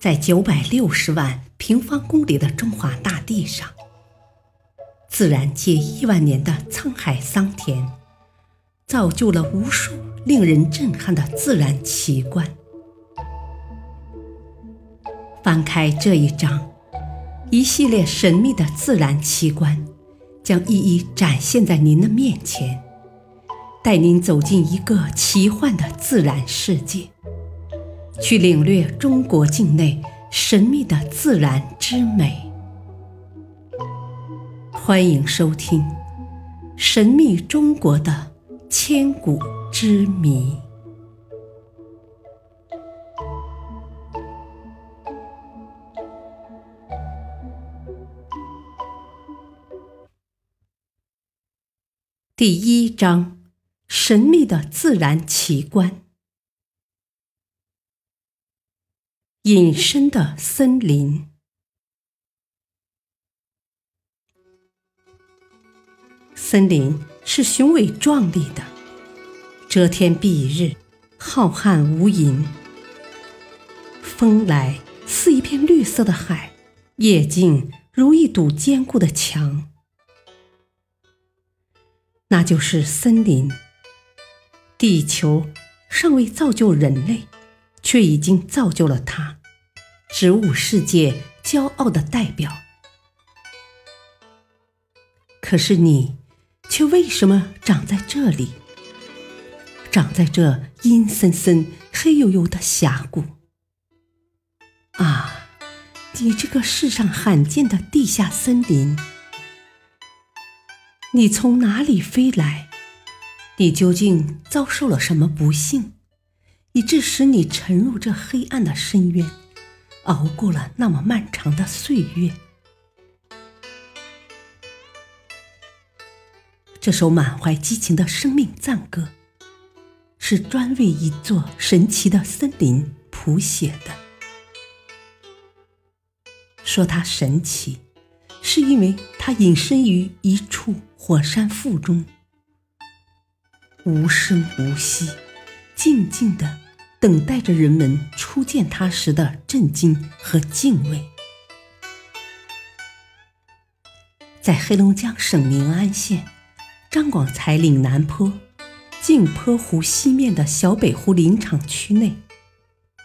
在九百六十万平方公里的中华大地上，自然界亿万年的沧海桑田，造就了无数令人震撼的自然奇观。翻开这一章，一系列神秘的自然奇观将一一展现在您的面前，带您走进一个奇幻的自然世界。去领略中国境内神秘的自然之美。欢迎收听《神秘中国的千古之谜》第一章：神秘的自然奇观。隐身的森林，森林是雄伟壮丽的，遮天蔽日，浩瀚无垠。风来似一片绿色的海，夜静如一堵坚固的墙。那就是森林。地球尚未造就人类，却已经造就了它。植物世界骄傲的代表，可是你却为什么长在这里？长在这阴森森、黑黝黝的峡谷？啊，你这个世上罕见的地下森林，你从哪里飞来？你究竟遭受了什么不幸，以致使你沉入这黑暗的深渊？熬过了那么漫长的岁月，这首满怀激情的生命赞歌，是专为一座神奇的森林谱写的。说它神奇，是因为它隐身于一处火山腹中，无声无息，静静的。等待着人们初见它时的震惊和敬畏。在黑龙江省宁安县张广才岭南坡镜坡湖西面的小北湖林场区内，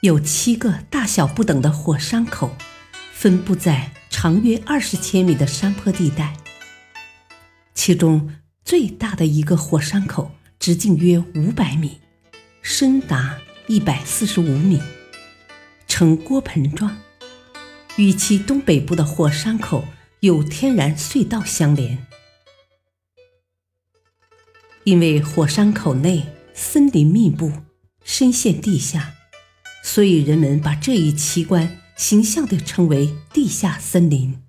有七个大小不等的火山口，分布在长约二十千米的山坡地带。其中最大的一个火山口直径约五百米，深达。一百四十五米，呈锅盆状，与其东北部的火山口有天然隧道相连。因为火山口内森林密布，深陷地下，所以人们把这一奇观形象地称为“地下森林”。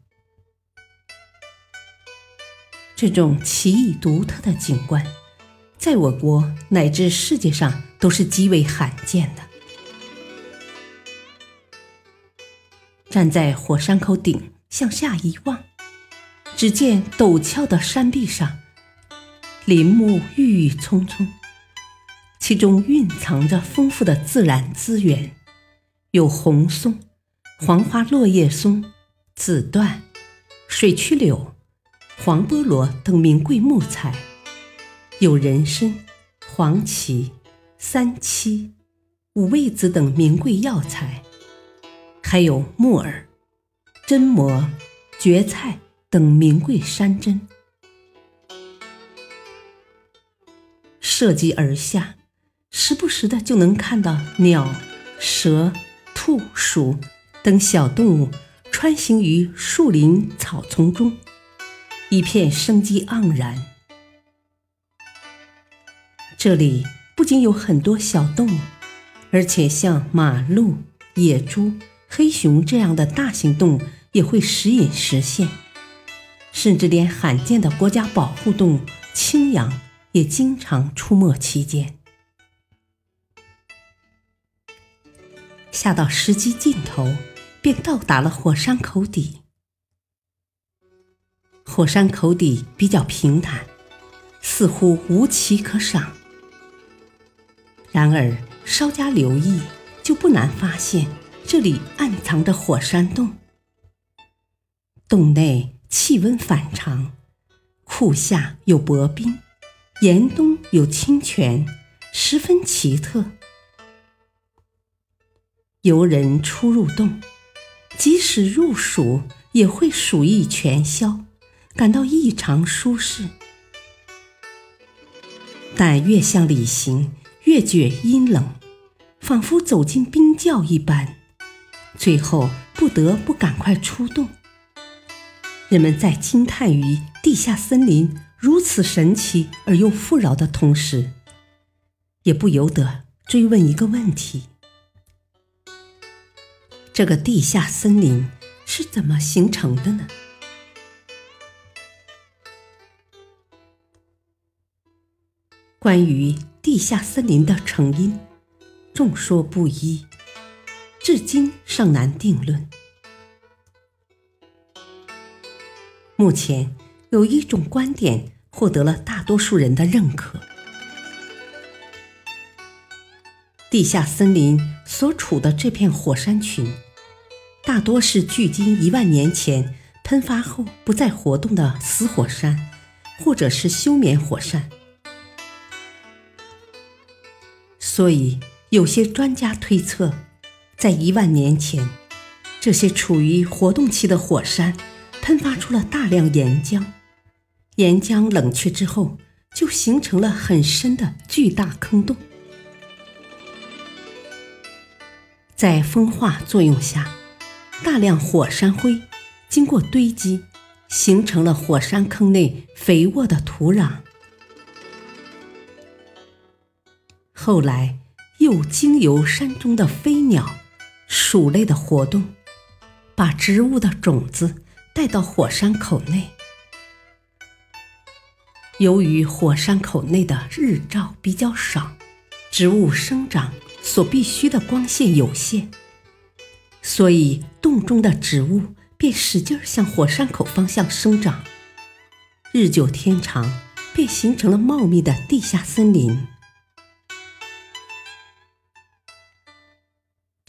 这种奇异独特的景观。在我国乃至世界上都是极为罕见的。站在火山口顶向下一望，只见陡峭的山壁上，林木郁郁葱葱，其中蕴藏着丰富的自然资源，有红松、黄花落叶松、紫椴、水曲柳、黄菠萝等名贵木材。有人参、黄芪、三七、五味子等名贵药材，还有木耳、榛蘑、蕨菜等名贵山珍。涉级而下，时不时的就能看到鸟、蛇、兔、鼠等小动物穿行于树林草丛中，一片生机盎然。这里不仅有很多小动物，而且像马、鹿、野猪、黑熊这样的大型动物也会时隐时现，甚至连罕见的国家保护动物青羊也经常出没其间。下到石基尽头，便到达了火山口底。火山口底比较平坦，似乎无奇可赏。然而，稍加留意，就不难发现，这里暗藏着火山洞，洞内气温反常，酷夏有薄冰，严冬有清泉，十分奇特。游人出入洞，即使入暑，也会暑意全消，感到异常舒适。但越向里行，越觉阴冷，仿佛走进冰窖一般。最后不得不赶快出洞。人们在惊叹于地下森林如此神奇而又富饶的同时，也不由得追问一个问题：这个地下森林是怎么形成的呢？关于地下森林的成因，众说不一，至今尚难定论。目前有一种观点获得了大多数人的认可：地下森林所处的这片火山群，大多是距今一万年前喷发后不再活动的死火山，或者是休眠火山。所以，有些专家推测，在一万年前，这些处于活动期的火山喷发出了大量岩浆，岩浆冷却之后，就形成了很深的巨大坑洞。在风化作用下，大量火山灰经过堆积，形成了火山坑内肥沃的土壤。后来，又经由山中的飞鸟、鼠类的活动，把植物的种子带到火山口内。由于火山口内的日照比较少，植物生长所必需的光线有限，所以洞中的植物便使劲向火山口方向生长。日久天长，便形成了茂密的地下森林。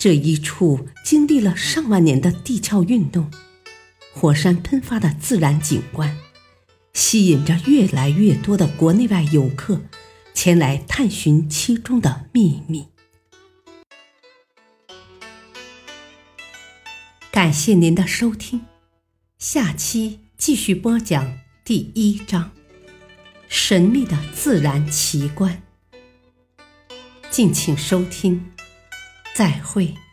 这一处经历了上万年的地壳运动、火山喷发的自然景观，吸引着越来越多的国内外游客前来探寻其中的秘密。感谢您的收听，下期继续播讲第一章：神秘的自然奇观。敬请收听。再会。